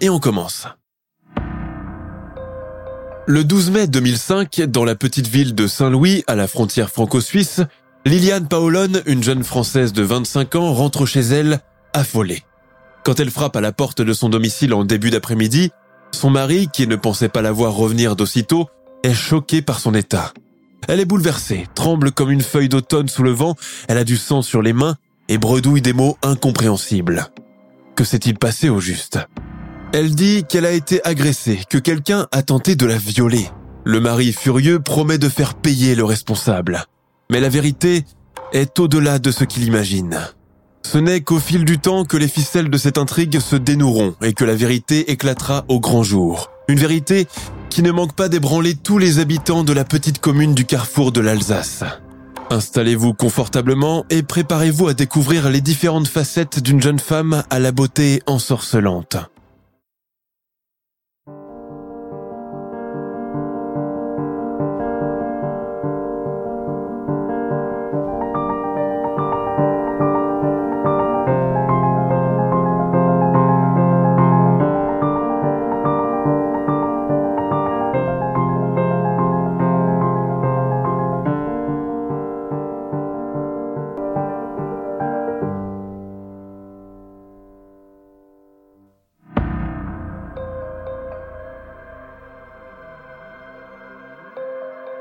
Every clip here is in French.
et on commence. Le 12 mai 2005, dans la petite ville de Saint-Louis, à la frontière franco-suisse, Liliane Paolone, une jeune Française de 25 ans, rentre chez elle, affolée. Quand elle frappe à la porte de son domicile en début d'après-midi, son mari, qui ne pensait pas la voir revenir d'aussitôt, est choqué par son état. Elle est bouleversée, tremble comme une feuille d'automne sous le vent, elle a du sang sur les mains et bredouille des mots incompréhensibles. Que s'est-il passé au juste? Elle dit qu'elle a été agressée, que quelqu'un a tenté de la violer. Le mari furieux promet de faire payer le responsable. Mais la vérité est au-delà de ce qu'il imagine. Ce n'est qu'au fil du temps que les ficelles de cette intrigue se dénoueront et que la vérité éclatera au grand jour. Une vérité qui ne manque pas d'ébranler tous les habitants de la petite commune du carrefour de l'Alsace. Installez-vous confortablement et préparez-vous à découvrir les différentes facettes d'une jeune femme à la beauté ensorcelante.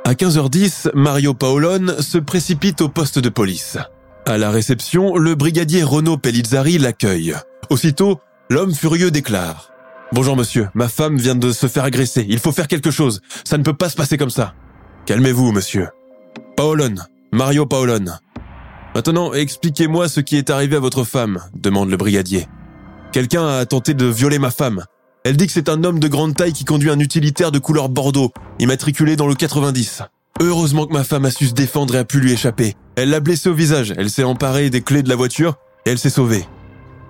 À 15h10, Mario Paolone se précipite au poste de police. À la réception, le brigadier Renaud Pellizzari l'accueille. Aussitôt, l'homme furieux déclare « Bonjour monsieur, ma femme vient de se faire agresser, il faut faire quelque chose, ça ne peut pas se passer comme ça. »« Calmez-vous monsieur. »« Paolone, Mario Paolone. »« Maintenant, expliquez-moi ce qui est arrivé à votre femme, demande le brigadier. Quelqu'un a tenté de violer ma femme. Elle dit que c'est un homme de grande taille qui conduit un utilitaire de couleur bordeaux, immatriculé dans le 90. Heureusement que ma femme a su se défendre et a pu lui échapper. Elle l'a blessé au visage, elle s'est emparée des clés de la voiture et elle s'est sauvée.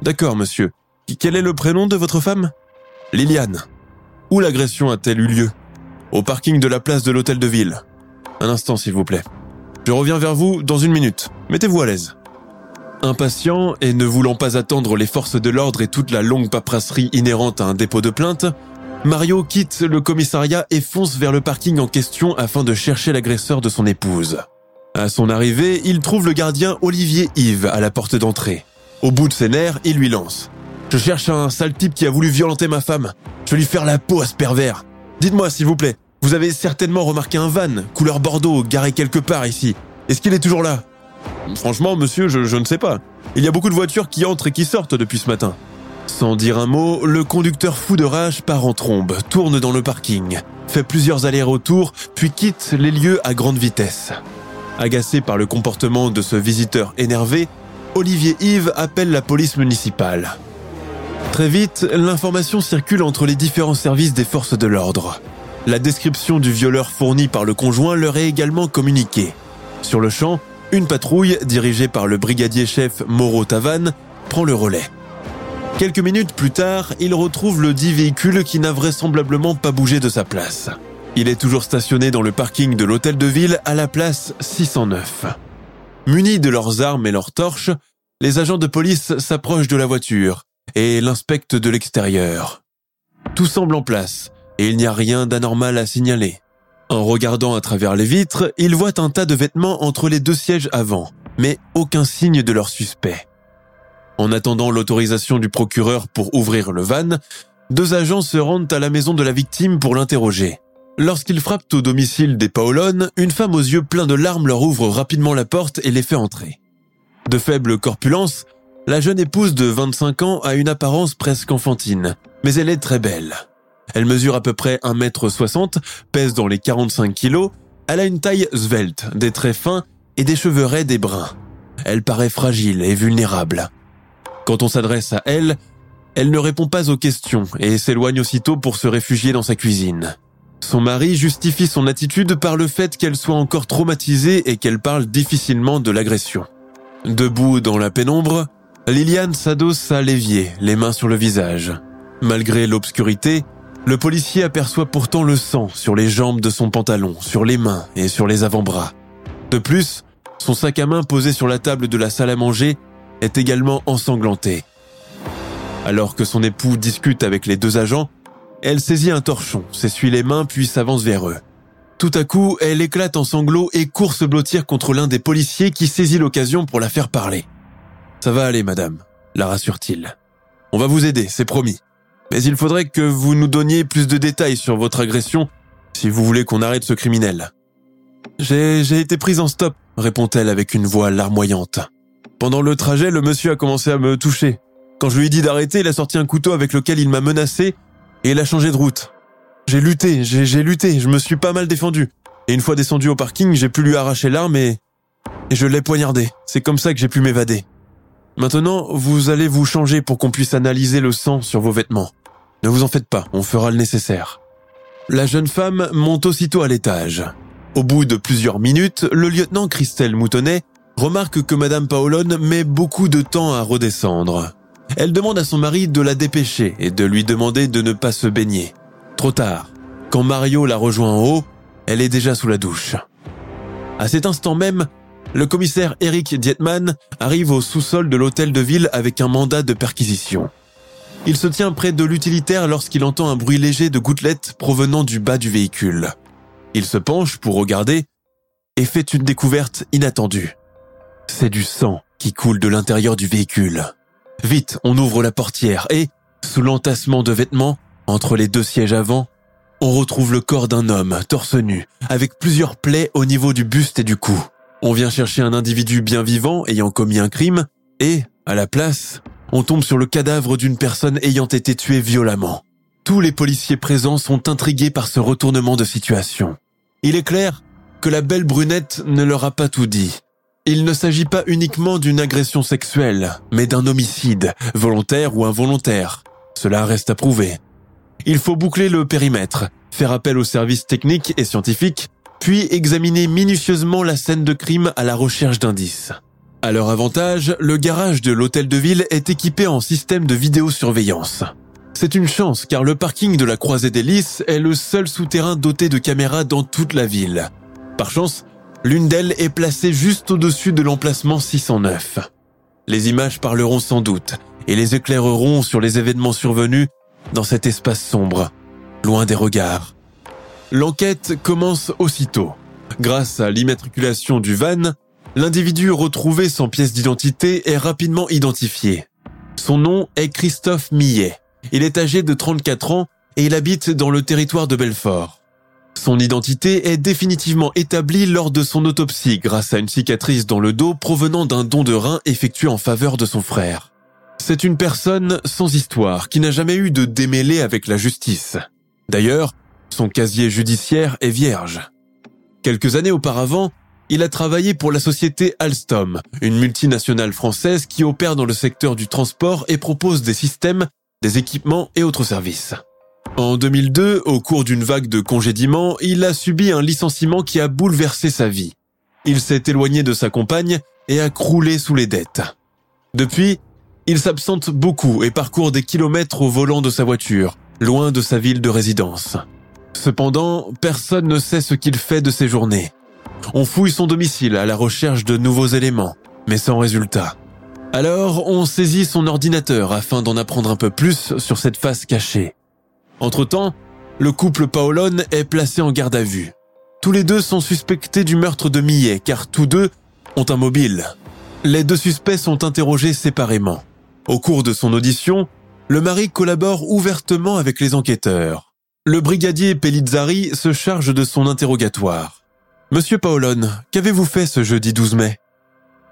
D'accord, monsieur. Quel est le prénom de votre femme? Liliane. Où l'agression a-t-elle eu lieu? Au parking de la place de l'hôtel de ville. Un instant, s'il vous plaît. Je reviens vers vous dans une minute. Mettez-vous à l'aise. Impatient et ne voulant pas attendre les forces de l'ordre et toute la longue paperasserie inhérente à un dépôt de plainte, Mario quitte le commissariat et fonce vers le parking en question afin de chercher l'agresseur de son épouse. À son arrivée, il trouve le gardien Olivier Yves à la porte d'entrée. Au bout de ses nerfs, il lui lance. Je cherche un sale type qui a voulu violenter ma femme. Je vais lui faire la peau à ce pervers. Dites-moi, s'il vous plaît, vous avez certainement remarqué un van, couleur bordeaux, garé quelque part ici. Est-ce qu'il est toujours là? Franchement, monsieur, je, ne sais pas. Il y a beaucoup de voitures qui entrent et qui sortent depuis ce matin. Sans dire un mot, le conducteur fou de rage part en trombe, tourne dans le parking, fait plusieurs allers-retours, puis quitte les lieux à grande vitesse. Agacé par le comportement de ce visiteur énervé, Olivier Yves appelle la police municipale. Très vite, l'information circule entre les différents services des forces de l'ordre. La description du violeur fournie par le conjoint leur est également communiquée. Sur le champ, une patrouille, dirigée par le brigadier chef Moreau Tavannes, prend le relais. Quelques minutes plus tard, il retrouve le dit véhicule qui n'a vraisemblablement pas bougé de sa place. Il est toujours stationné dans le parking de l'hôtel de ville à la place 609. Munis de leurs armes et leurs torches, les agents de police s'approchent de la voiture et l'inspectent de l'extérieur. Tout semble en place. et il n'y a rien d'anormal à signaler. En regardant à travers les vitres, il voit un tas de vêtements entre les deux sièges avant, mais aucun signe de leur suspect. En attendant l'autorisation du procureur pour ouvrir le van, deux agents se rendent à la maison de la victime pour l'interroger. Lorsqu'ils frappent au domicile des Paolones, une femme aux yeux pleins de larmes leur ouvre rapidement la porte et les fait entrer. De faible corpulence, la jeune épouse de 25 ans a une apparence presque enfantine, mais elle est très belle. Elle mesure à peu près 1m60, pèse dans les 45 kilos, elle a une taille svelte, des traits fins et des cheveux raides et bruns. Elle paraît fragile et vulnérable. Quand on s'adresse à elle, elle ne répond pas aux questions et s'éloigne aussitôt pour se réfugier dans sa cuisine. Son mari justifie son attitude par le fait qu'elle soit encore traumatisée et qu'elle parle difficilement de l'agression. Debout dans la pénombre, Liliane s'adosse à l'évier, les mains sur le visage. Malgré l'obscurité, le policier aperçoit pourtant le sang sur les jambes de son pantalon, sur les mains et sur les avant-bras. De plus, son sac à main posé sur la table de la salle à manger est également ensanglanté. Alors que son époux discute avec les deux agents, elle saisit un torchon, s'essuie les mains puis s'avance vers eux. Tout à coup, elle éclate en sanglots et court se blottir contre l'un des policiers qui saisit l'occasion pour la faire parler. Ça va aller, madame, la rassure-t-il. On va vous aider, c'est promis. Mais il faudrait que vous nous donniez plus de détails sur votre agression si vous voulez qu'on arrête ce criminel. J'ai, été prise en stop, répond-elle avec une voix larmoyante. Pendant le trajet, le monsieur a commencé à me toucher. Quand je lui ai dit d'arrêter, il a sorti un couteau avec lequel il m'a menacé et il a changé de route. J'ai lutté, j'ai, j'ai lutté, je me suis pas mal défendu. Et une fois descendu au parking, j'ai pu lui arracher l'arme et, et je l'ai poignardé. C'est comme ça que j'ai pu m'évader. Maintenant, vous allez vous changer pour qu'on puisse analyser le sang sur vos vêtements. Ne vous en faites pas, on fera le nécessaire. La jeune femme monte aussitôt à l'étage. Au bout de plusieurs minutes, le lieutenant Christelle Moutonnet remarque que Madame Paolone met beaucoup de temps à redescendre. Elle demande à son mari de la dépêcher et de lui demander de ne pas se baigner. Trop tard. Quand Mario la rejoint en haut, elle est déjà sous la douche. À cet instant même, le commissaire Eric Dietman arrive au sous-sol de l'hôtel de ville avec un mandat de perquisition. Il se tient près de l'utilitaire lorsqu'il entend un bruit léger de gouttelettes provenant du bas du véhicule. Il se penche pour regarder et fait une découverte inattendue. C'est du sang qui coule de l'intérieur du véhicule. Vite, on ouvre la portière et, sous l'entassement de vêtements, entre les deux sièges avant, on retrouve le corps d'un homme, torse nu, avec plusieurs plaies au niveau du buste et du cou. On vient chercher un individu bien vivant ayant commis un crime et, à la place, on tombe sur le cadavre d'une personne ayant été tuée violemment. Tous les policiers présents sont intrigués par ce retournement de situation. Il est clair que la belle brunette ne leur a pas tout dit. Il ne s'agit pas uniquement d'une agression sexuelle, mais d'un homicide, volontaire ou involontaire. Cela reste à prouver. Il faut boucler le périmètre, faire appel aux services techniques et scientifiques, puis examiner minutieusement la scène de crime à la recherche d'indices. À leur avantage, le garage de l'hôtel de ville est équipé en système de vidéosurveillance. C'est une chance car le parking de la Croisée des Lys est le seul souterrain doté de caméras dans toute la ville. Par chance, l'une d'elles est placée juste au-dessus de l'emplacement 609. Les images parleront sans doute et les éclaireront sur les événements survenus dans cet espace sombre, loin des regards. L'enquête commence aussitôt. Grâce à l'immatriculation du van, L'individu retrouvé sans pièce d'identité est rapidement identifié. Son nom est Christophe Millet. Il est âgé de 34 ans et il habite dans le territoire de Belfort. Son identité est définitivement établie lors de son autopsie grâce à une cicatrice dans le dos provenant d'un don de rein effectué en faveur de son frère. C'est une personne sans histoire qui n'a jamais eu de démêlé avec la justice. D'ailleurs, son casier judiciaire est vierge. Quelques années auparavant, il a travaillé pour la société Alstom, une multinationale française qui opère dans le secteur du transport et propose des systèmes, des équipements et autres services. En 2002, au cours d'une vague de congédiements, il a subi un licenciement qui a bouleversé sa vie. Il s'est éloigné de sa compagne et a croulé sous les dettes. Depuis, il s'absente beaucoup et parcourt des kilomètres au volant de sa voiture, loin de sa ville de résidence. Cependant, personne ne sait ce qu'il fait de ses journées. On fouille son domicile à la recherche de nouveaux éléments, mais sans résultat. Alors, on saisit son ordinateur afin d'en apprendre un peu plus sur cette face cachée. Entre-temps, le couple Paolone est placé en garde à vue. Tous les deux sont suspectés du meurtre de Millet, car tous deux ont un mobile. Les deux suspects sont interrogés séparément. Au cours de son audition, le mari collabore ouvertement avec les enquêteurs. Le brigadier Pellizzari se charge de son interrogatoire. Monsieur Paolone, qu'avez-vous fait ce jeudi 12 mai?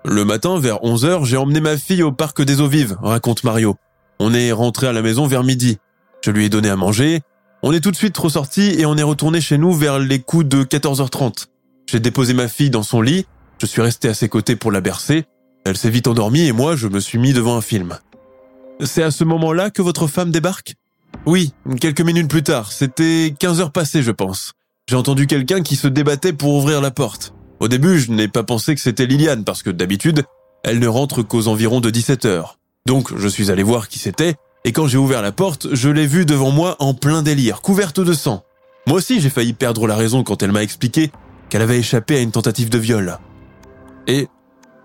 Le matin, vers 11h, j'ai emmené ma fille au parc des eaux vives, raconte Mario. On est rentré à la maison vers midi. Je lui ai donné à manger. On est tout de suite ressorti et on est retourné chez nous vers les coups de 14h30. J'ai déposé ma fille dans son lit. Je suis resté à ses côtés pour la bercer. Elle s'est vite endormie et moi, je me suis mis devant un film. C'est à ce moment-là que votre femme débarque? Oui, quelques minutes plus tard. C'était 15 heures passées, je pense. J'ai entendu quelqu'un qui se débattait pour ouvrir la porte. Au début, je n'ai pas pensé que c'était Liliane parce que d'habitude, elle ne rentre qu'aux environs de 17 heures. Donc, je suis allé voir qui c'était et quand j'ai ouvert la porte, je l'ai vue devant moi en plein délire, couverte de sang. Moi aussi, j'ai failli perdre la raison quand elle m'a expliqué qu'elle avait échappé à une tentative de viol. Et,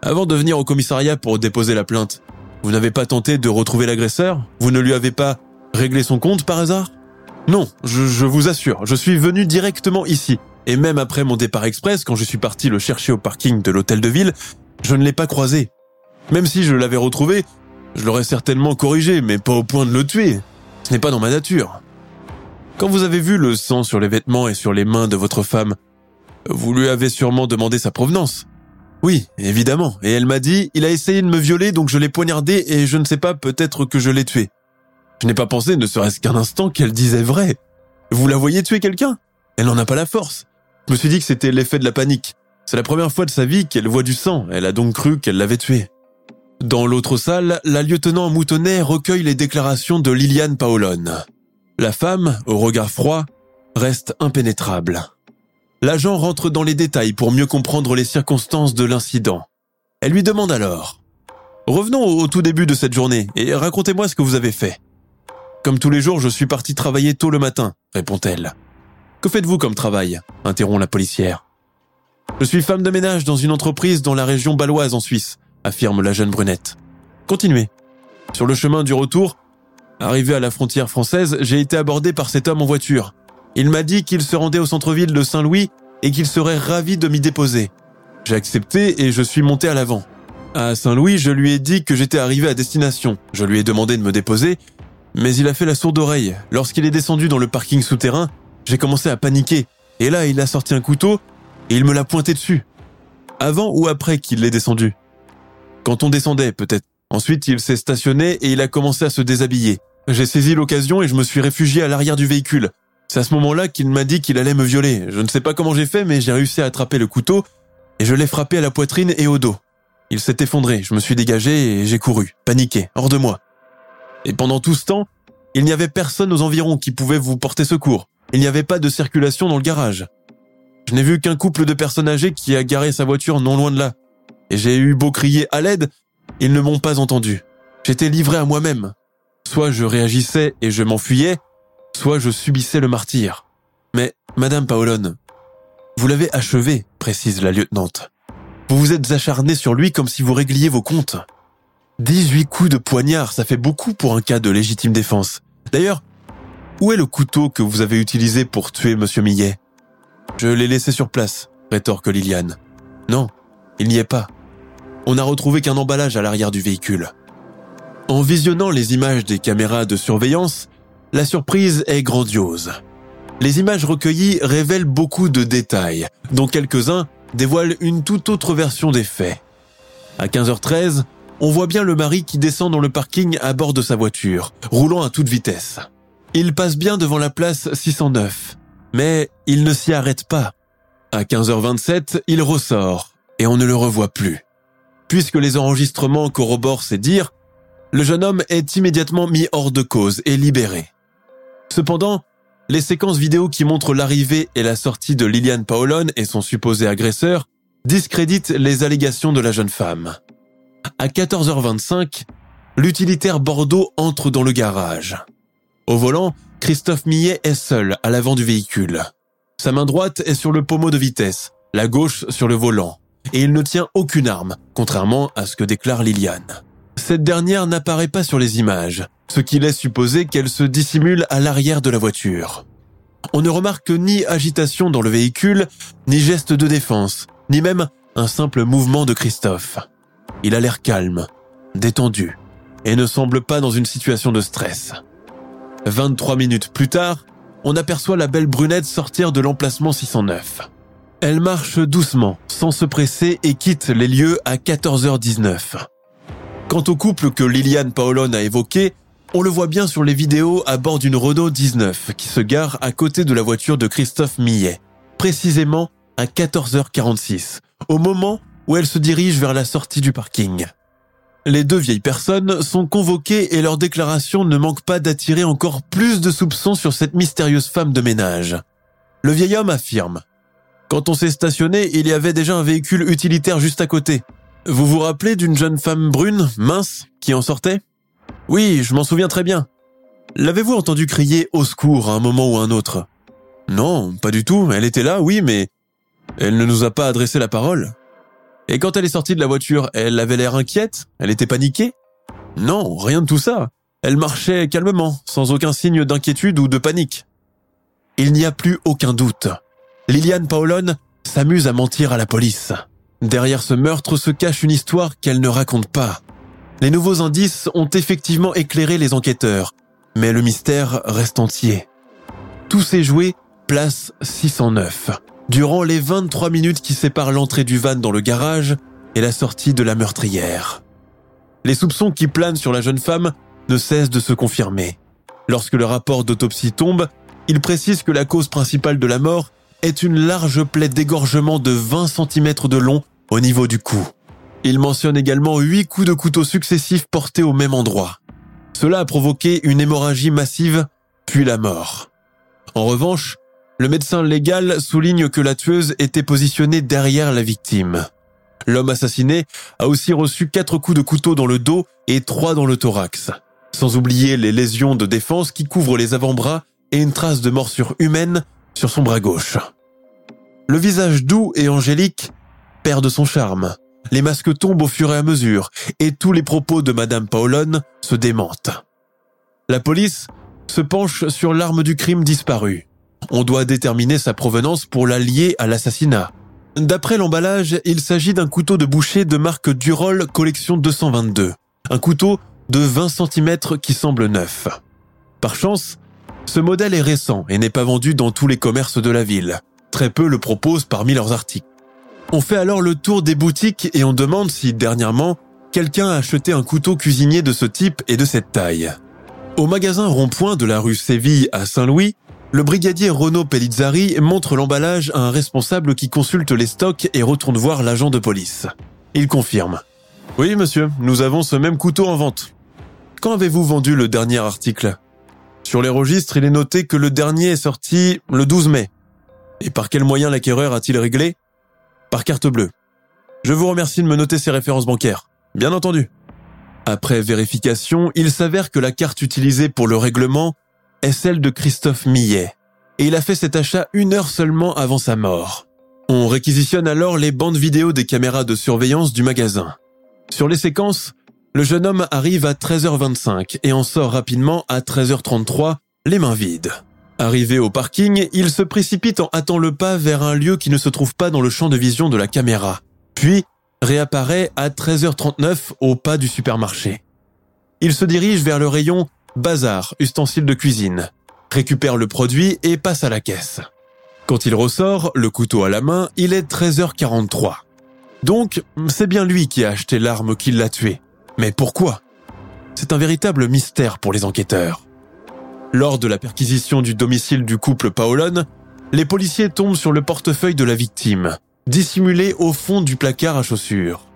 avant de venir au commissariat pour déposer la plainte, vous n'avez pas tenté de retrouver l'agresseur? Vous ne lui avez pas réglé son compte par hasard? Non, je, vous assure, je suis venu directement ici. Et même après mon départ express, quand je suis parti le chercher au parking de l'hôtel de ville, je ne l'ai pas croisé. Même si je l'avais retrouvé, je l'aurais certainement corrigé, mais pas au point de le tuer. Ce n'est pas dans ma nature. Quand vous avez vu le sang sur les vêtements et sur les mains de votre femme, vous lui avez sûrement demandé sa provenance. Oui, évidemment. Et elle m'a dit, il a essayé de me violer, donc je l'ai poignardé et je ne sais pas, peut-être que je l'ai tué. Je n'ai pas pensé, ne serait-ce qu'un instant, qu'elle disait vrai. Vous la voyez tuer quelqu'un? Elle n'en a pas la force. Je me suis dit que c'était l'effet de la panique. C'est la première fois de sa vie qu'elle voit du sang. Elle a donc cru qu'elle l'avait tué. Dans l'autre salle, la lieutenant Moutonnet recueille les déclarations de Liliane Paolone. La femme, au regard froid, reste impénétrable. L'agent rentre dans les détails pour mieux comprendre les circonstances de l'incident. Elle lui demande alors Revenons au tout début de cette journée et racontez-moi ce que vous avez fait. Comme tous les jours, je suis parti travailler tôt le matin, répond-elle. Que faites-vous comme travail interrompt la policière. Je suis femme de ménage dans une entreprise dans la région baloise en Suisse affirme la jeune brunette. Continuez. Sur le chemin du retour, arrivé à la frontière française, j'ai été abordé par cet homme en voiture. Il m'a dit qu'il se rendait au centre-ville de Saint-Louis et qu'il serait ravi de m'y déposer. J'ai accepté et je suis monté à l'avant. À Saint-Louis, je lui ai dit que j'étais arrivé à destination. Je lui ai demandé de me déposer, mais il a fait la sourde oreille. Lorsqu'il est descendu dans le parking souterrain, j'ai commencé à paniquer. Et là, il a sorti un couteau et il me l'a pointé dessus. Avant ou après qu'il l'ait descendu? Quand on descendait, peut-être. Ensuite, il s'est stationné et il a commencé à se déshabiller. J'ai saisi l'occasion et je me suis réfugié à l'arrière du véhicule. C'est à ce moment-là qu'il m'a dit qu'il allait me violer. Je ne sais pas comment j'ai fait, mais j'ai réussi à attraper le couteau et je l'ai frappé à la poitrine et au dos. Il s'est effondré, je me suis dégagé et j'ai couru, paniqué, hors de moi. Et pendant tout ce temps, il n'y avait personne aux environs qui pouvait vous porter secours. Il n'y avait pas de circulation dans le garage. Je n'ai vu qu'un couple de personnes âgées qui a garé sa voiture non loin de là et j'ai eu beau crier à l'aide, ils ne m'ont pas entendu. J'étais livré à moi-même. Soit je réagissais et je m'enfuyais, soit je subissais le martyr. Mais, Madame Paolone, vous l'avez achevé, précise la lieutenante. Vous vous êtes acharné sur lui comme si vous régliez vos comptes. 18 coups de poignard, ça fait beaucoup pour un cas de légitime défense. D'ailleurs, où est le couteau que vous avez utilisé pour tuer Monsieur Millet? Je l'ai laissé sur place, rétorque Liliane. Non, il n'y est pas on n'a retrouvé qu'un emballage à l'arrière du véhicule. En visionnant les images des caméras de surveillance, la surprise est grandiose. Les images recueillies révèlent beaucoup de détails, dont quelques-uns dévoilent une toute autre version des faits. À 15h13, on voit bien le mari qui descend dans le parking à bord de sa voiture, roulant à toute vitesse. Il passe bien devant la place 609, mais il ne s'y arrête pas. À 15h27, il ressort, et on ne le revoit plus. Puisque les enregistrements corroborent ses dires, le jeune homme est immédiatement mis hors de cause et libéré. Cependant, les séquences vidéo qui montrent l'arrivée et la sortie de Liliane Paolone et son supposé agresseur discréditent les allégations de la jeune femme. À 14h25, l'utilitaire Bordeaux entre dans le garage. Au volant, Christophe Millet est seul à l'avant du véhicule. Sa main droite est sur le pommeau de vitesse, la gauche sur le volant et il ne tient aucune arme, contrairement à ce que déclare Liliane. Cette dernière n'apparaît pas sur les images, ce qui laisse supposer qu'elle se dissimule à l'arrière de la voiture. On ne remarque ni agitation dans le véhicule, ni geste de défense, ni même un simple mouvement de Christophe. Il a l'air calme, détendu, et ne semble pas dans une situation de stress. 23 minutes plus tard, on aperçoit la belle brunette sortir de l'emplacement 609. Elle marche doucement, sans se presser et quitte les lieux à 14h19. Quant au couple que Liliane Paolone a évoqué, on le voit bien sur les vidéos à bord d'une Renault 19 qui se gare à côté de la voiture de Christophe Millet, précisément à 14h46, au moment où elle se dirige vers la sortie du parking. Les deux vieilles personnes sont convoquées et leur déclaration ne manque pas d'attirer encore plus de soupçons sur cette mystérieuse femme de ménage. Le vieil homme affirme. Quand on s'est stationné, il y avait déjà un véhicule utilitaire juste à côté. Vous vous rappelez d'une jeune femme brune, mince, qui en sortait? Oui, je m'en souviens très bien. L'avez-vous entendu crier au secours à un moment ou à un autre? Non, pas du tout. Elle était là, oui, mais elle ne nous a pas adressé la parole. Et quand elle est sortie de la voiture, elle avait l'air inquiète Elle était paniquée Non, rien de tout ça. Elle marchait calmement, sans aucun signe d'inquiétude ou de panique. Il n'y a plus aucun doute. Liliane Paolone s'amuse à mentir à la police. Derrière ce meurtre se cache une histoire qu'elle ne raconte pas. Les nouveaux indices ont effectivement éclairé les enquêteurs, mais le mystère reste entier. Tout s'est joué place 609 durant les 23 minutes qui séparent l'entrée du van dans le garage et la sortie de la meurtrière. Les soupçons qui planent sur la jeune femme ne cessent de se confirmer. Lorsque le rapport d'autopsie tombe, il précise que la cause principale de la mort est une large plaie d'égorgement de 20 cm de long au niveau du cou. Il mentionne également 8 coups de couteau successifs portés au même endroit. Cela a provoqué une hémorragie massive, puis la mort. En revanche, le médecin légal souligne que la tueuse était positionnée derrière la victime. L'homme assassiné a aussi reçu quatre coups de couteau dans le dos et trois dans le thorax. Sans oublier les lésions de défense qui couvrent les avant-bras et une trace de morsure humaine sur son bras gauche. Le visage doux et angélique perd de son charme. Les masques tombent au fur et à mesure et tous les propos de Madame Paolone se démentent. La police se penche sur l'arme du crime disparue. On doit déterminer sa provenance pour la lier à l'assassinat. D'après l'emballage, il s'agit d'un couteau de boucher de marque Durol collection 222. Un couteau de 20 cm qui semble neuf. Par chance, ce modèle est récent et n'est pas vendu dans tous les commerces de la ville. Très peu le proposent parmi leurs articles. On fait alors le tour des boutiques et on demande si, dernièrement, quelqu'un a acheté un couteau cuisinier de ce type et de cette taille. Au magasin rond-point de la rue Séville à Saint-Louis, le brigadier Renaud Pellizzari montre l'emballage à un responsable qui consulte les stocks et retourne voir l'agent de police. Il confirme. Oui, monsieur, nous avons ce même couteau en vente. Quand avez-vous vendu le dernier article? Sur les registres, il est noté que le dernier est sorti le 12 mai. Et par quel moyen l'acquéreur a-t-il réglé? Par carte bleue. Je vous remercie de me noter ces références bancaires. Bien entendu. Après vérification, il s'avère que la carte utilisée pour le règlement est celle de Christophe Millet, et il a fait cet achat une heure seulement avant sa mort. On réquisitionne alors les bandes vidéo des caméras de surveillance du magasin. Sur les séquences, le jeune homme arrive à 13h25 et en sort rapidement à 13h33, les mains vides. Arrivé au parking, il se précipite en hâtant le pas vers un lieu qui ne se trouve pas dans le champ de vision de la caméra, puis réapparaît à 13h39 au pas du supermarché. Il se dirige vers le rayon bazar, ustensiles de cuisine, récupère le produit et passe à la caisse. Quand il ressort, le couteau à la main, il est 13h43. Donc, c'est bien lui qui a acheté l'arme qui l'a tué. Mais pourquoi? C'est un véritable mystère pour les enquêteurs. Lors de la perquisition du domicile du couple Paolone, les policiers tombent sur le portefeuille de la victime, dissimulé au fond du placard à chaussures.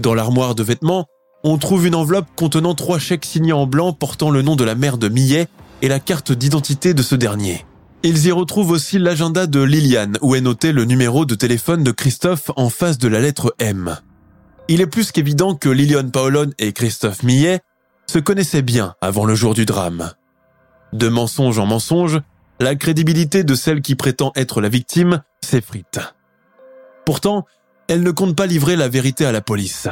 Dans l'armoire de vêtements, on trouve une enveloppe contenant trois chèques signés en blanc portant le nom de la mère de Millet et la carte d'identité de ce dernier. Ils y retrouvent aussi l'agenda de Liliane où est noté le numéro de téléphone de Christophe en face de la lettre M. Il est plus qu'évident que Liliane Paolone et Christophe Millet se connaissaient bien avant le jour du drame. De mensonge en mensonge, la crédibilité de celle qui prétend être la victime s'effrite. Pourtant, elle ne compte pas livrer la vérité à la police.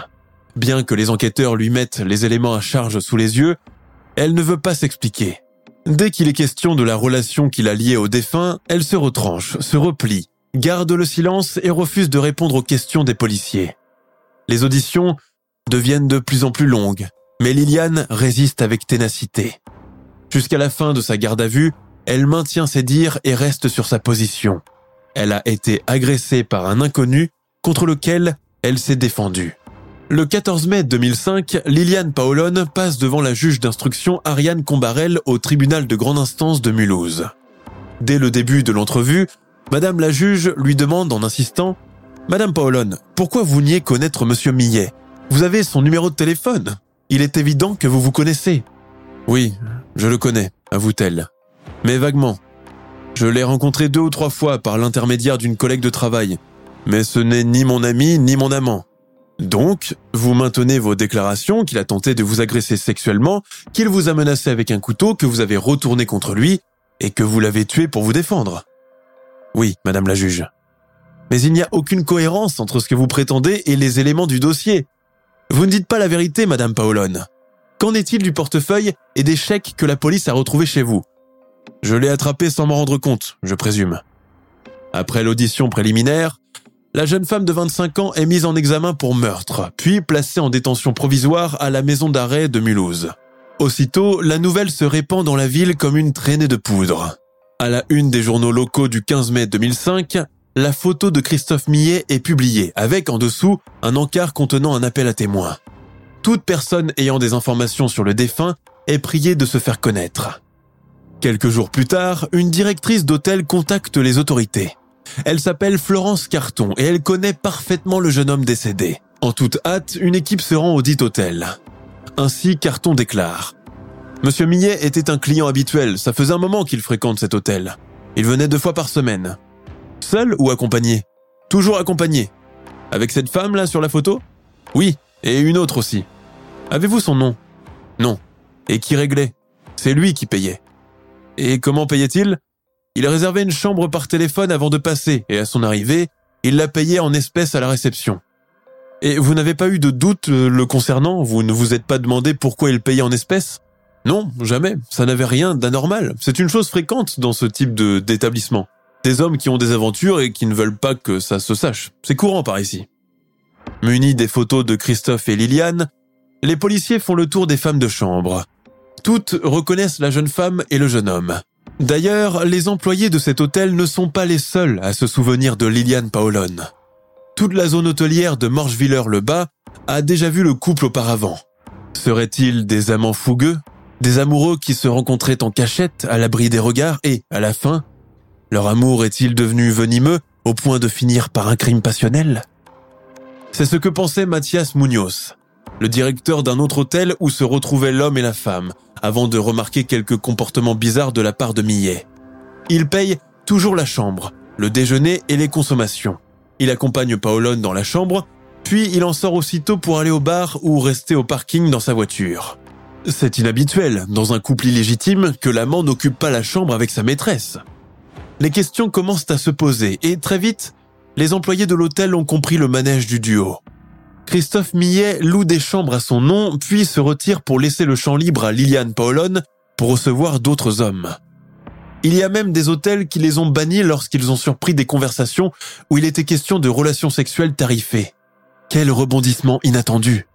Bien que les enquêteurs lui mettent les éléments à charge sous les yeux, elle ne veut pas s'expliquer. Dès qu'il est question de la relation qu'il a liée au défunt, elle se retranche, se replie, garde le silence et refuse de répondre aux questions des policiers. Les auditions deviennent de plus en plus longues, mais Liliane résiste avec ténacité. Jusqu'à la fin de sa garde à vue, elle maintient ses dires et reste sur sa position. Elle a été agressée par un inconnu contre lequel elle s'est défendue. Le 14 mai 2005, Liliane Paolone passe devant la juge d'instruction Ariane Combarel au tribunal de grande instance de Mulhouse. Dès le début de l'entrevue, Madame la juge lui demande en insistant Madame Paolone, pourquoi vous niez connaître Monsieur Millet? Vous avez son numéro de téléphone. Il est évident que vous vous connaissez. Oui, je le connais, avoue-t-elle. Mais vaguement. Je l'ai rencontré deux ou trois fois par l'intermédiaire d'une collègue de travail. Mais ce n'est ni mon ami ni mon amant. Donc, vous maintenez vos déclarations qu'il a tenté de vous agresser sexuellement, qu'il vous a menacé avec un couteau que vous avez retourné contre lui et que vous l'avez tué pour vous défendre. Oui, Madame la juge. Mais il n'y a aucune cohérence entre ce que vous prétendez et les éléments du dossier. Vous ne dites pas la vérité, Madame Paolone. Qu'en est-il du portefeuille et des chèques que la police a retrouvés chez vous? Je l'ai attrapé sans m'en rendre compte, je présume. Après l'audition préliminaire, la jeune femme de 25 ans est mise en examen pour meurtre, puis placée en détention provisoire à la maison d'arrêt de Mulhouse. Aussitôt, la nouvelle se répand dans la ville comme une traînée de poudre. À la une des journaux locaux du 15 mai 2005, la photo de Christophe Millet est publiée avec en dessous un encart contenant un appel à témoins. Toute personne ayant des informations sur le défunt est priée de se faire connaître. Quelques jours plus tard, une directrice d'hôtel contacte les autorités. Elle s'appelle Florence Carton et elle connaît parfaitement le jeune homme décédé. En toute hâte, une équipe se rend au dit hôtel. Ainsi, Carton déclare. Monsieur Millet était un client habituel, ça faisait un moment qu'il fréquente cet hôtel. Il venait deux fois par semaine. Seul ou accompagné? Toujours accompagné. Avec cette femme là sur la photo? Oui, et une autre aussi. Avez-vous son nom? Non. Et qui réglait? C'est lui qui payait. Et comment payait-il? Il réservait une chambre par téléphone avant de passer et à son arrivée, il la payait en espèces à la réception. Et vous n'avez pas eu de doute euh, le concernant? Vous ne vous êtes pas demandé pourquoi il payait en espèces? Non, jamais. Ça n'avait rien d'anormal. C'est une chose fréquente dans ce type d'établissement. Des hommes qui ont des aventures et qui ne veulent pas que ça se sache. C'est courant par ici. Munis des photos de Christophe et Liliane, les policiers font le tour des femmes de chambre. Toutes reconnaissent la jeune femme et le jeune homme. D'ailleurs, les employés de cet hôtel ne sont pas les seuls à se souvenir de Liliane Paolone. Toute la zone hôtelière de Morchevillers-le-Bas a déjà vu le couple auparavant. Seraient-ils des amants fougueux Des amoureux qui se rencontraient en cachette à l'abri des regards et, à la fin, leur amour est-il devenu venimeux au point de finir par un crime passionnel? C'est ce que pensait Mathias Munoz, le directeur d'un autre hôtel où se retrouvaient l'homme et la femme, avant de remarquer quelques comportements bizarres de la part de Millet. Il paye toujours la chambre, le déjeuner et les consommations. Il accompagne Paolone dans la chambre, puis il en sort aussitôt pour aller au bar ou rester au parking dans sa voiture. C'est inhabituel, dans un couple illégitime, que l'amant n'occupe pas la chambre avec sa maîtresse. Les questions commencent à se poser et très vite, les employés de l'hôtel ont compris le manège du duo. Christophe Millet loue des chambres à son nom, puis se retire pour laisser le champ libre à Liliane Paolone pour recevoir d'autres hommes. Il y a même des hôtels qui les ont bannis lorsqu'ils ont surpris des conversations où il était question de relations sexuelles tarifées. Quel rebondissement inattendu.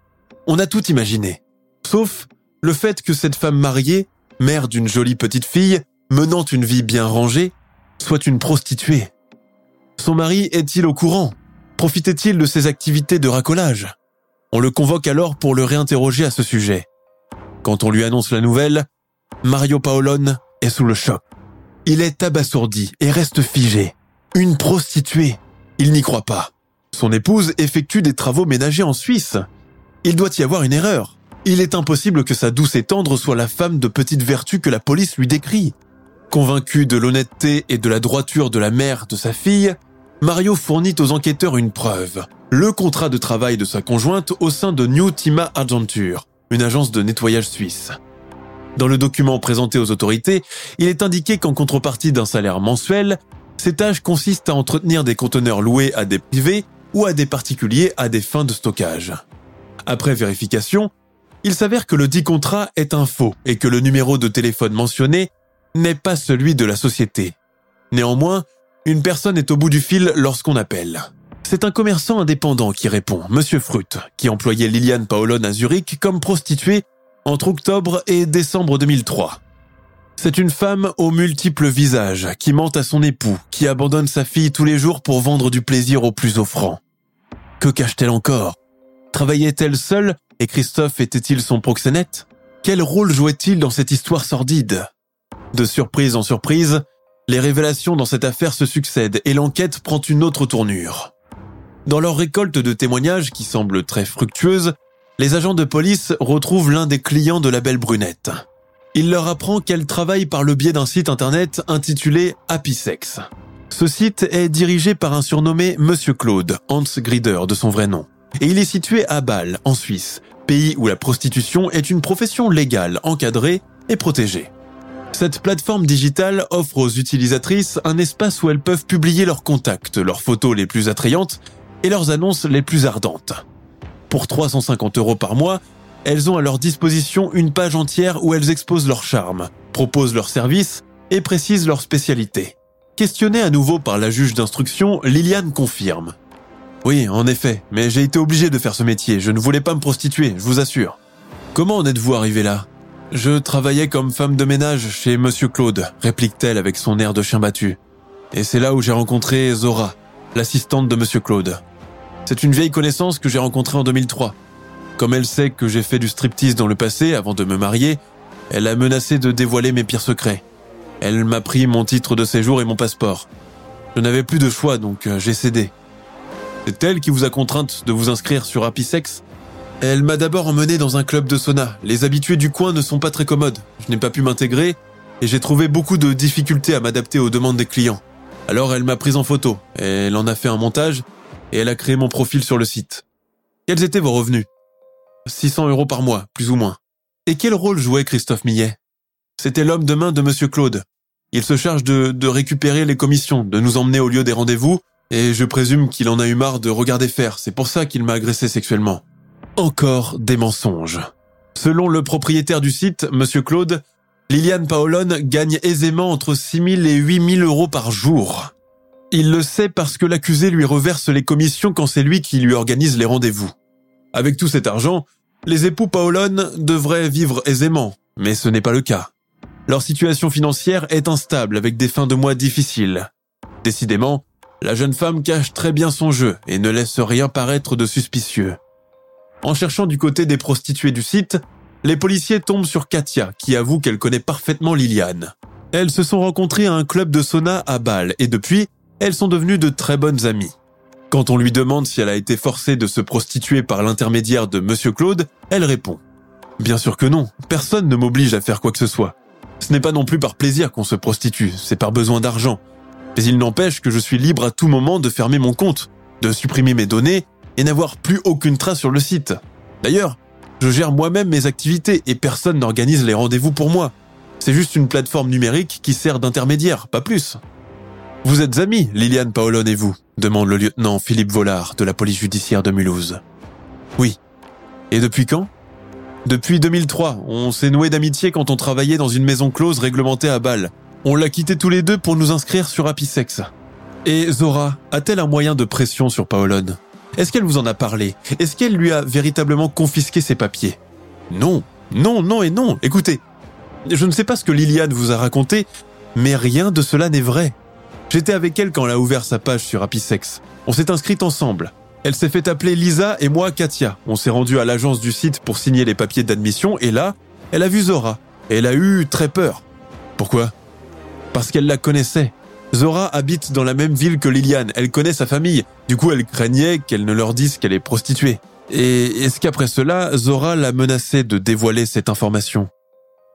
On a tout imaginé. Sauf le fait que cette femme mariée, mère d'une jolie petite fille, menant une vie bien rangée, soit une prostituée. Son mari est-il au courant? Profitait-il de ses activités de racolage? On le convoque alors pour le réinterroger à ce sujet. Quand on lui annonce la nouvelle, Mario Paolone est sous le choc. Il est abasourdi et reste figé. Une prostituée. Il n'y croit pas. Son épouse effectue des travaux ménagers en Suisse. Il doit y avoir une erreur. Il est impossible que sa douce et tendre soit la femme de petite vertu que la police lui décrit. Convaincu de l'honnêteté et de la droiture de la mère de sa fille, Mario fournit aux enquêteurs une preuve, le contrat de travail de sa conjointe au sein de New Tima Argenture, une agence de nettoyage suisse. Dans le document présenté aux autorités, il est indiqué qu'en contrepartie d'un salaire mensuel, ces tâches consistent à entretenir des conteneurs loués à des privés ou à des particuliers à des fins de stockage. Après vérification, il s'avère que le dit contrat est un faux et que le numéro de téléphone mentionné n'est pas celui de la société. Néanmoins, une personne est au bout du fil lorsqu'on appelle. C'est un commerçant indépendant qui répond, Monsieur Frutt, qui employait Liliane Paolone à Zurich comme prostituée entre octobre et décembre 2003. C'est une femme aux multiples visages qui ment à son époux, qui abandonne sa fille tous les jours pour vendre du plaisir au plus offrant. Que cache-t-elle encore? Travaillait-elle seule et Christophe était-il son proxénète? Quel rôle jouait-il dans cette histoire sordide? De surprise en surprise, les révélations dans cette affaire se succèdent et l'enquête prend une autre tournure. Dans leur récolte de témoignages qui semble très fructueuse, les agents de police retrouvent l'un des clients de la belle brunette. Il leur apprend qu'elle travaille par le biais d'un site internet intitulé Happy Sex. Ce site est dirigé par un surnommé Monsieur Claude, Hans Grieder de son vrai nom. Et il est situé à Bâle, en Suisse, pays où la prostitution est une profession légale, encadrée et protégée. Cette plateforme digitale offre aux utilisatrices un espace où elles peuvent publier leurs contacts, leurs photos les plus attrayantes et leurs annonces les plus ardentes. Pour 350 euros par mois, elles ont à leur disposition une page entière où elles exposent leur charme, proposent leurs services et précisent leur spécialité. Questionnée à nouveau par la juge d'instruction, Liliane confirme. Oui, en effet, mais j'ai été obligé de faire ce métier, je ne voulais pas me prostituer, je vous assure. Comment en êtes-vous arrivé là? Je travaillais comme femme de ménage chez Monsieur Claude, réplique-t-elle avec son air de chien battu. Et c'est là où j'ai rencontré Zora, l'assistante de Monsieur Claude. C'est une vieille connaissance que j'ai rencontrée en 2003. Comme elle sait que j'ai fait du striptease dans le passé avant de me marier, elle a menacé de dévoiler mes pires secrets. Elle m'a pris mon titre de séjour et mon passeport. Je n'avais plus de choix, donc euh, j'ai cédé. C'est elle qui vous a contrainte de vous inscrire sur Happy Sex? Elle m'a d'abord emmené dans un club de sauna. Les habitués du coin ne sont pas très commodes. Je n'ai pas pu m'intégrer et j'ai trouvé beaucoup de difficultés à m'adapter aux demandes des clients. Alors elle m'a prise en photo, elle en a fait un montage et elle a créé mon profil sur le site. Quels étaient vos revenus? 600 euros par mois, plus ou moins. Et quel rôle jouait Christophe Millet? C'était l'homme de main de Monsieur Claude. Il se charge de, de récupérer les commissions, de nous emmener au lieu des rendez-vous, et je présume qu'il en a eu marre de regarder faire, c'est pour ça qu'il m'a agressé sexuellement. Encore des mensonges. Selon le propriétaire du site, Monsieur Claude, Liliane Paolone gagne aisément entre 6 000 et 8 000 euros par jour. Il le sait parce que l'accusé lui reverse les commissions quand c'est lui qui lui organise les rendez-vous. Avec tout cet argent, les époux Paolone devraient vivre aisément, mais ce n'est pas le cas. Leur situation financière est instable avec des fins de mois difficiles. Décidément, la jeune femme cache très bien son jeu et ne laisse rien paraître de suspicieux. En cherchant du côté des prostituées du site, les policiers tombent sur Katia, qui avoue qu'elle connaît parfaitement Liliane. Elles se sont rencontrées à un club de sauna à Bâle et depuis, elles sont devenues de très bonnes amies. Quand on lui demande si elle a été forcée de se prostituer par l'intermédiaire de Monsieur Claude, elle répond ⁇ Bien sûr que non, personne ne m'oblige à faire quoi que ce soit. Ce n'est pas non plus par plaisir qu'on se prostitue, c'est par besoin d'argent. Mais il n'empêche que je suis libre à tout moment de fermer mon compte, de supprimer mes données et n'avoir plus aucune trace sur le site. D'ailleurs, je gère moi-même mes activités et personne n'organise les rendez-vous pour moi. C'est juste une plateforme numérique qui sert d'intermédiaire, pas plus. Vous êtes amis, Liliane Paolone et vous demande le lieutenant Philippe Vollard de la police judiciaire de Mulhouse. Oui. Et depuis quand? Depuis 2003. On s'est noué d'amitié quand on travaillait dans une maison close réglementée à Bâle. On l'a quitté tous les deux pour nous inscrire sur Apisex. Et Zora a-t-elle un moyen de pression sur Paolone? Est-ce qu'elle vous en a parlé? Est-ce qu'elle lui a véritablement confisqué ses papiers? Non, non, non et non. Écoutez, je ne sais pas ce que Liliane vous a raconté, mais rien de cela n'est vrai. J'étais avec elle quand elle a ouvert sa page sur Apisex. On s'est inscrites ensemble. Elle s'est fait appeler Lisa et moi Katia. On s'est rendu à l'agence du site pour signer les papiers d'admission et là, elle a vu Zora. Elle a eu très peur. Pourquoi? Parce qu'elle la connaissait. Zora habite dans la même ville que Liliane, elle connaît sa famille, du coup elle craignait qu'elle ne leur dise qu'elle est prostituée. Et est-ce qu'après cela, Zora l'a menacée de dévoiler cette information?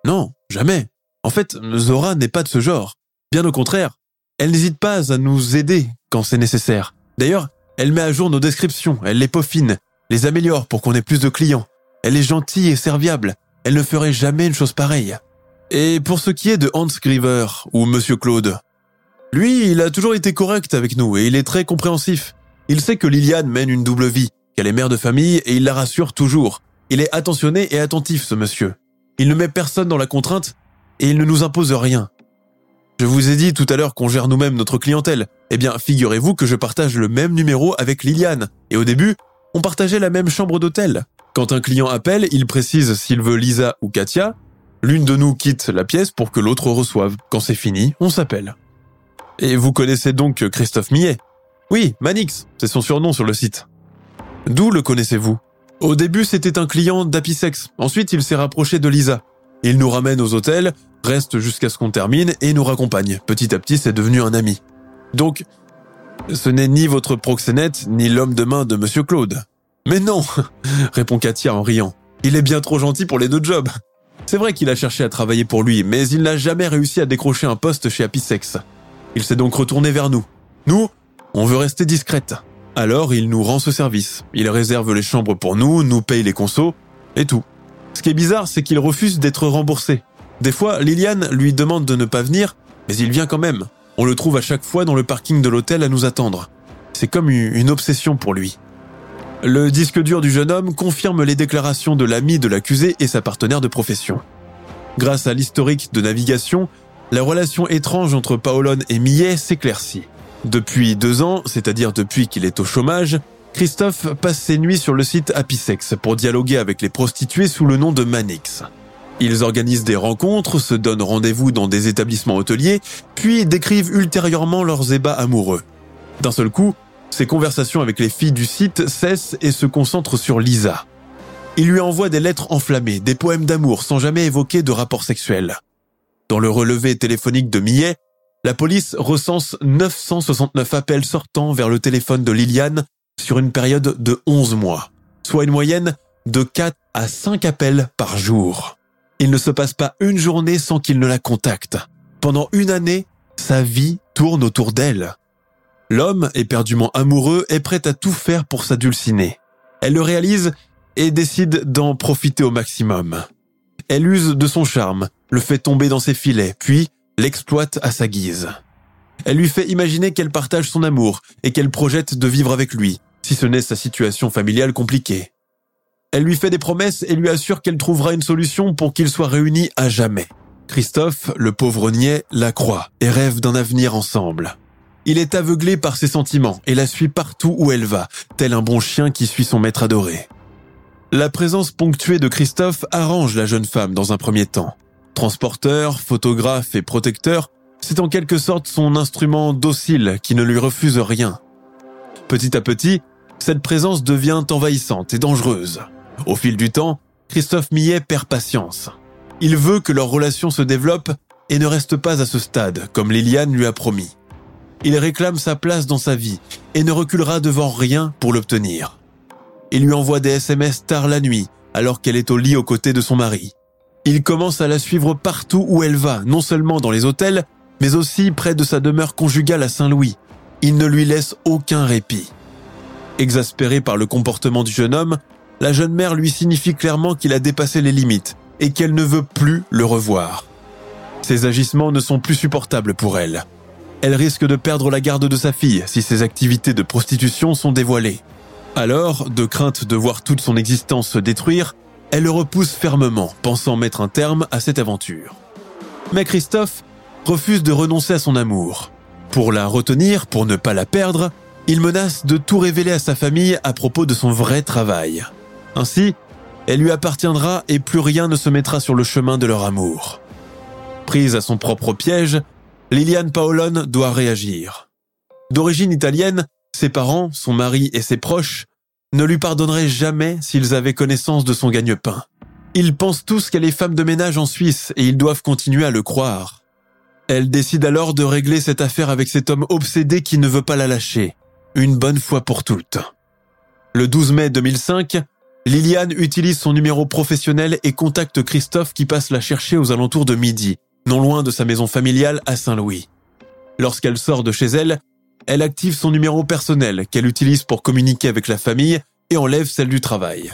Non, jamais. En fait, Zora n'est pas de ce genre. Bien au contraire, elle n'hésite pas à nous aider quand c'est nécessaire. D'ailleurs, elle met à jour nos descriptions, elle les peaufine, les améliore pour qu'on ait plus de clients. Elle est gentille et serviable. Elle ne ferait jamais une chose pareille. Et pour ce qui est de Hans Griever, ou Monsieur Claude, lui, il a toujours été correct avec nous et il est très compréhensif. Il sait que Liliane mène une double vie, qu'elle est mère de famille et il la rassure toujours. Il est attentionné et attentif, ce monsieur. Il ne met personne dans la contrainte et il ne nous impose rien. Je vous ai dit tout à l'heure qu'on gère nous-mêmes notre clientèle. Eh bien, figurez-vous que je partage le même numéro avec Liliane. Et au début, on partageait la même chambre d'hôtel. Quand un client appelle, il précise s'il veut Lisa ou Katia. L'une de nous quitte la pièce pour que l'autre reçoive. Quand c'est fini, on s'appelle. Et vous connaissez donc Christophe Millet Oui, Manix, c'est son surnom sur le site. D'où le connaissez-vous? Au début, c'était un client d'Apisex. Ensuite, il s'est rapproché de Lisa. Il nous ramène aux hôtels, reste jusqu'à ce qu'on termine et nous raccompagne. Petit à petit, c'est devenu un ami. Donc, ce n'est ni votre proxénète, ni l'homme de main de Monsieur Claude. Mais non, répond Katia en riant. Il est bien trop gentil pour les deux jobs. C'est vrai qu'il a cherché à travailler pour lui, mais il n'a jamais réussi à décrocher un poste chez Apisex. Il s'est donc retourné vers nous. Nous, on veut rester discrète. Alors il nous rend ce service. Il réserve les chambres pour nous, nous paye les consos, et tout. Ce qui est bizarre, c'est qu'il refuse d'être remboursé. Des fois, Liliane lui demande de ne pas venir, mais il vient quand même. On le trouve à chaque fois dans le parking de l'hôtel à nous attendre. C'est comme une obsession pour lui. Le disque dur du jeune homme confirme les déclarations de l'ami de l'accusé et sa partenaire de profession. Grâce à l'historique de navigation, la relation étrange entre Paolone et Millet s'éclaircit. Depuis deux ans, c'est-à-dire depuis qu'il est au chômage, Christophe passe ses nuits sur le site Apisex pour dialoguer avec les prostituées sous le nom de Manix. Ils organisent des rencontres, se donnent rendez-vous dans des établissements hôteliers, puis décrivent ultérieurement leurs ébats amoureux. D'un seul coup, ses conversations avec les filles du site cessent et se concentrent sur Lisa. Il lui envoie des lettres enflammées, des poèmes d'amour sans jamais évoquer de rapport sexuel. Dans le relevé téléphonique de Millet, la police recense 969 appels sortant vers le téléphone de Liliane sur une période de 11 mois, soit une moyenne de 4 à 5 appels par jour. Il ne se passe pas une journée sans qu'il ne la contacte. Pendant une année, sa vie tourne autour d'elle. L'homme, éperdument amoureux, est prêt à tout faire pour s'adulciner. Elle le réalise et décide d'en profiter au maximum. Elle use de son charme, le fait tomber dans ses filets, puis l'exploite à sa guise. Elle lui fait imaginer qu'elle partage son amour et qu'elle projette de vivre avec lui, si ce n'est sa situation familiale compliquée. Elle lui fait des promesses et lui assure qu'elle trouvera une solution pour qu'ils soient réunis à jamais. Christophe, le pauvre niais, la croit et rêve d'un avenir ensemble. Il est aveuglé par ses sentiments et la suit partout où elle va, tel un bon chien qui suit son maître adoré. La présence ponctuée de Christophe arrange la jeune femme dans un premier temps. Transporteur, photographe et protecteur, c'est en quelque sorte son instrument docile qui ne lui refuse rien. Petit à petit, cette présence devient envahissante et dangereuse. Au fil du temps, Christophe Millet perd patience. Il veut que leur relation se développe et ne reste pas à ce stade, comme Liliane lui a promis. Il réclame sa place dans sa vie et ne reculera devant rien pour l'obtenir. Il lui envoie des SMS tard la nuit, alors qu'elle est au lit aux côtés de son mari. Il commence à la suivre partout où elle va, non seulement dans les hôtels, mais aussi près de sa demeure conjugale à Saint-Louis. Il ne lui laisse aucun répit. Exaspérée par le comportement du jeune homme, la jeune mère lui signifie clairement qu'il a dépassé les limites et qu'elle ne veut plus le revoir. Ses agissements ne sont plus supportables pour elle. Elle risque de perdre la garde de sa fille si ses activités de prostitution sont dévoilées. Alors, de crainte de voir toute son existence se détruire, elle le repousse fermement, pensant mettre un terme à cette aventure. Mais Christophe refuse de renoncer à son amour. Pour la retenir, pour ne pas la perdre, il menace de tout révéler à sa famille à propos de son vrai travail. Ainsi, elle lui appartiendra et plus rien ne se mettra sur le chemin de leur amour. Prise à son propre piège, Liliane Paolone doit réagir. D'origine italienne, ses parents, son mari et ses proches ne lui pardonneraient jamais s'ils avaient connaissance de son gagne-pain. Ils pensent tous qu'elle est femme de ménage en Suisse et ils doivent continuer à le croire. Elle décide alors de régler cette affaire avec cet homme obsédé qui ne veut pas la lâcher, une bonne fois pour toutes. Le 12 mai 2005, Liliane utilise son numéro professionnel et contacte Christophe qui passe la chercher aux alentours de midi, non loin de sa maison familiale à Saint-Louis. Lorsqu'elle sort de chez elle, elle active son numéro personnel qu'elle utilise pour communiquer avec la famille et enlève celle du travail.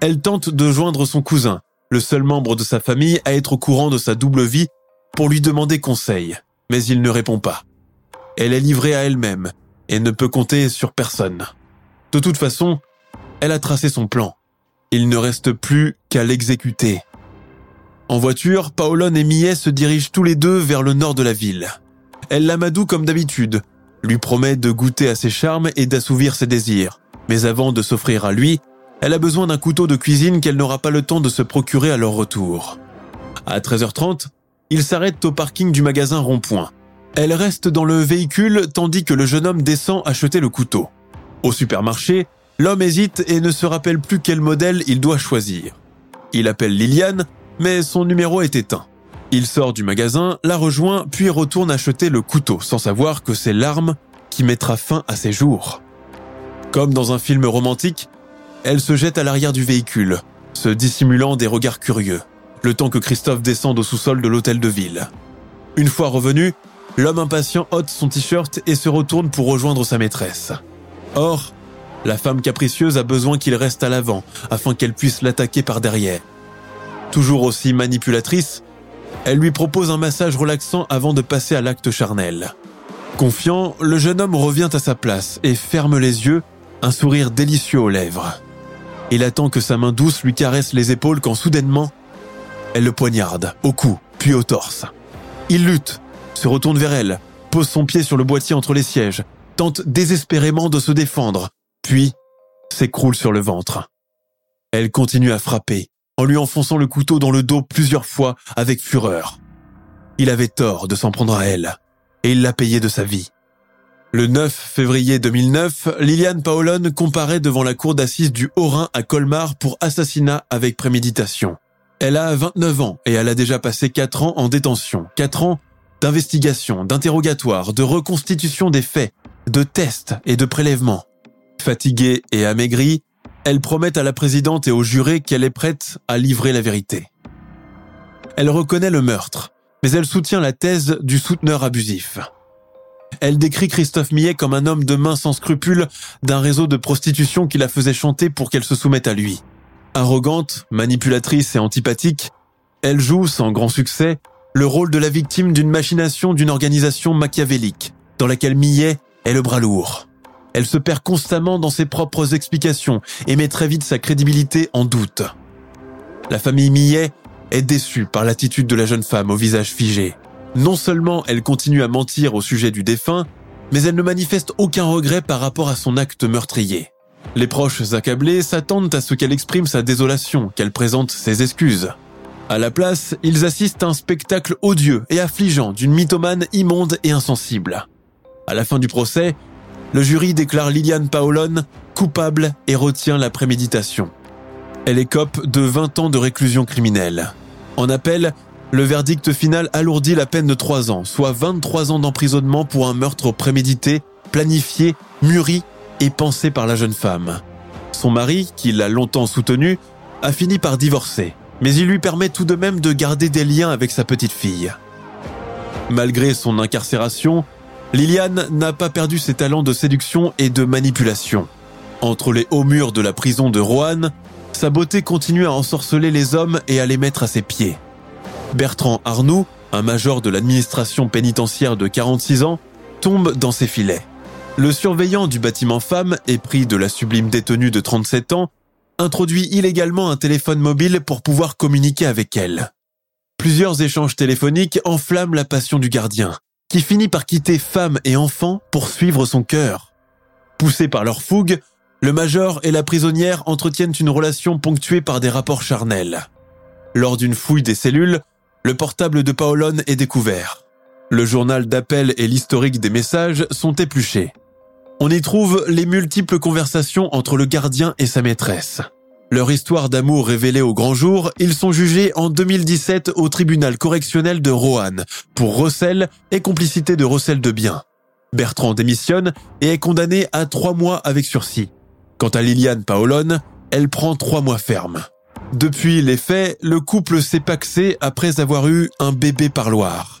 Elle tente de joindre son cousin, le seul membre de sa famille à être au courant de sa double vie, pour lui demander conseil, mais il ne répond pas. Elle est livrée à elle-même et ne peut compter sur personne. De toute façon, elle a tracé son plan. Il ne reste plus qu'à l'exécuter. En voiture, Paolone et Millet se dirigent tous les deux vers le nord de la ville. Elle l'amadoue comme d'habitude, lui promet de goûter à ses charmes et d'assouvir ses désirs. Mais avant de s'offrir à lui, elle a besoin d'un couteau de cuisine qu'elle n'aura pas le temps de se procurer à leur retour. À 13h30, ils s'arrêtent au parking du magasin Rond-Point. Elle reste dans le véhicule tandis que le jeune homme descend acheter le couteau. Au supermarché, l'homme hésite et ne se rappelle plus quel modèle il doit choisir. Il appelle Liliane, mais son numéro est éteint. Il sort du magasin, la rejoint, puis retourne acheter le couteau, sans savoir que c'est l'arme qui mettra fin à ses jours. Comme dans un film romantique, elle se jette à l'arrière du véhicule, se dissimulant des regards curieux, le temps que Christophe descende au sous-sol de l'hôtel de ville. Une fois revenu, l'homme impatient ôte son t-shirt et se retourne pour rejoindre sa maîtresse. Or, la femme capricieuse a besoin qu'il reste à l'avant afin qu'elle puisse l'attaquer par derrière. Toujours aussi manipulatrice, elle lui propose un massage relaxant avant de passer à l'acte charnel. Confiant, le jeune homme revient à sa place et ferme les yeux, un sourire délicieux aux lèvres. Il attend que sa main douce lui caresse les épaules quand soudainement, elle le poignarde, au cou, puis au torse. Il lutte, se retourne vers elle, pose son pied sur le boîtier entre les sièges, tente désespérément de se défendre, puis s'écroule sur le ventre. Elle continue à frapper, en lui enfonçant le couteau dans le dos plusieurs fois avec fureur. Il avait tort de s'en prendre à elle, et il l'a payé de sa vie. Le 9 février 2009, Liliane Paolone comparaît devant la cour d'assises du Haut-Rhin à Colmar pour assassinat avec préméditation. Elle a 29 ans et elle a déjà passé 4 ans en détention. 4 ans d'investigation, d'interrogatoire, de reconstitution des faits, de tests et de prélèvements. Fatiguée et amaigrie, elle promet à la présidente et aux jurés qu'elle est prête à livrer la vérité. Elle reconnaît le meurtre, mais elle soutient la thèse du souteneur abusif. Elle décrit Christophe Millet comme un homme de main sans scrupules d'un réseau de prostitution qui la faisait chanter pour qu'elle se soumette à lui. Arrogante, manipulatrice et antipathique, elle joue, sans grand succès, le rôle de la victime d'une machination d'une organisation machiavélique, dans laquelle Millet est le bras lourd. Elle se perd constamment dans ses propres explications et met très vite sa crédibilité en doute. La famille Millet est déçue par l'attitude de la jeune femme au visage figé. Non seulement elle continue à mentir au sujet du défunt, mais elle ne manifeste aucun regret par rapport à son acte meurtrier. Les proches accablés s'attendent à ce qu'elle exprime sa désolation, qu'elle présente ses excuses. À la place, ils assistent à un spectacle odieux et affligeant d'une mythomane immonde et insensible. À la fin du procès, le jury déclare Liliane Paolone coupable et retient la préméditation. Elle écope de 20 ans de réclusion criminelle. En appel, le verdict final alourdit la peine de 3 ans, soit 23 ans d'emprisonnement pour un meurtre prémédité, planifié, mûri et pensé par la jeune femme. Son mari, qui l'a longtemps soutenu, a fini par divorcer, mais il lui permet tout de même de garder des liens avec sa petite fille. Malgré son incarcération, Liliane n'a pas perdu ses talents de séduction et de manipulation. Entre les hauts murs de la prison de Roanne, sa beauté continue à ensorceler les hommes et à les mettre à ses pieds. Bertrand Arnoux, un major de l'administration pénitentiaire de 46 ans, tombe dans ses filets. Le surveillant du bâtiment femme, épris de la sublime détenue de 37 ans, introduit illégalement un téléphone mobile pour pouvoir communiquer avec elle. Plusieurs échanges téléphoniques enflamment la passion du gardien qui finit par quitter femme et enfant pour suivre son cœur. Poussés par leur fougue, le major et la prisonnière entretiennent une relation ponctuée par des rapports charnels. Lors d'une fouille des cellules, le portable de Paolone est découvert. Le journal d'appel et l'historique des messages sont épluchés. On y trouve les multiples conversations entre le gardien et sa maîtresse. Leur histoire d'amour révélée au grand jour, ils sont jugés en 2017 au tribunal correctionnel de Roanne pour recel et complicité de recel de biens. Bertrand démissionne et est condamné à trois mois avec sursis. Quant à Liliane Paolone, elle prend trois mois ferme. Depuis les faits, le couple s'est paxé après avoir eu un bébé parloir.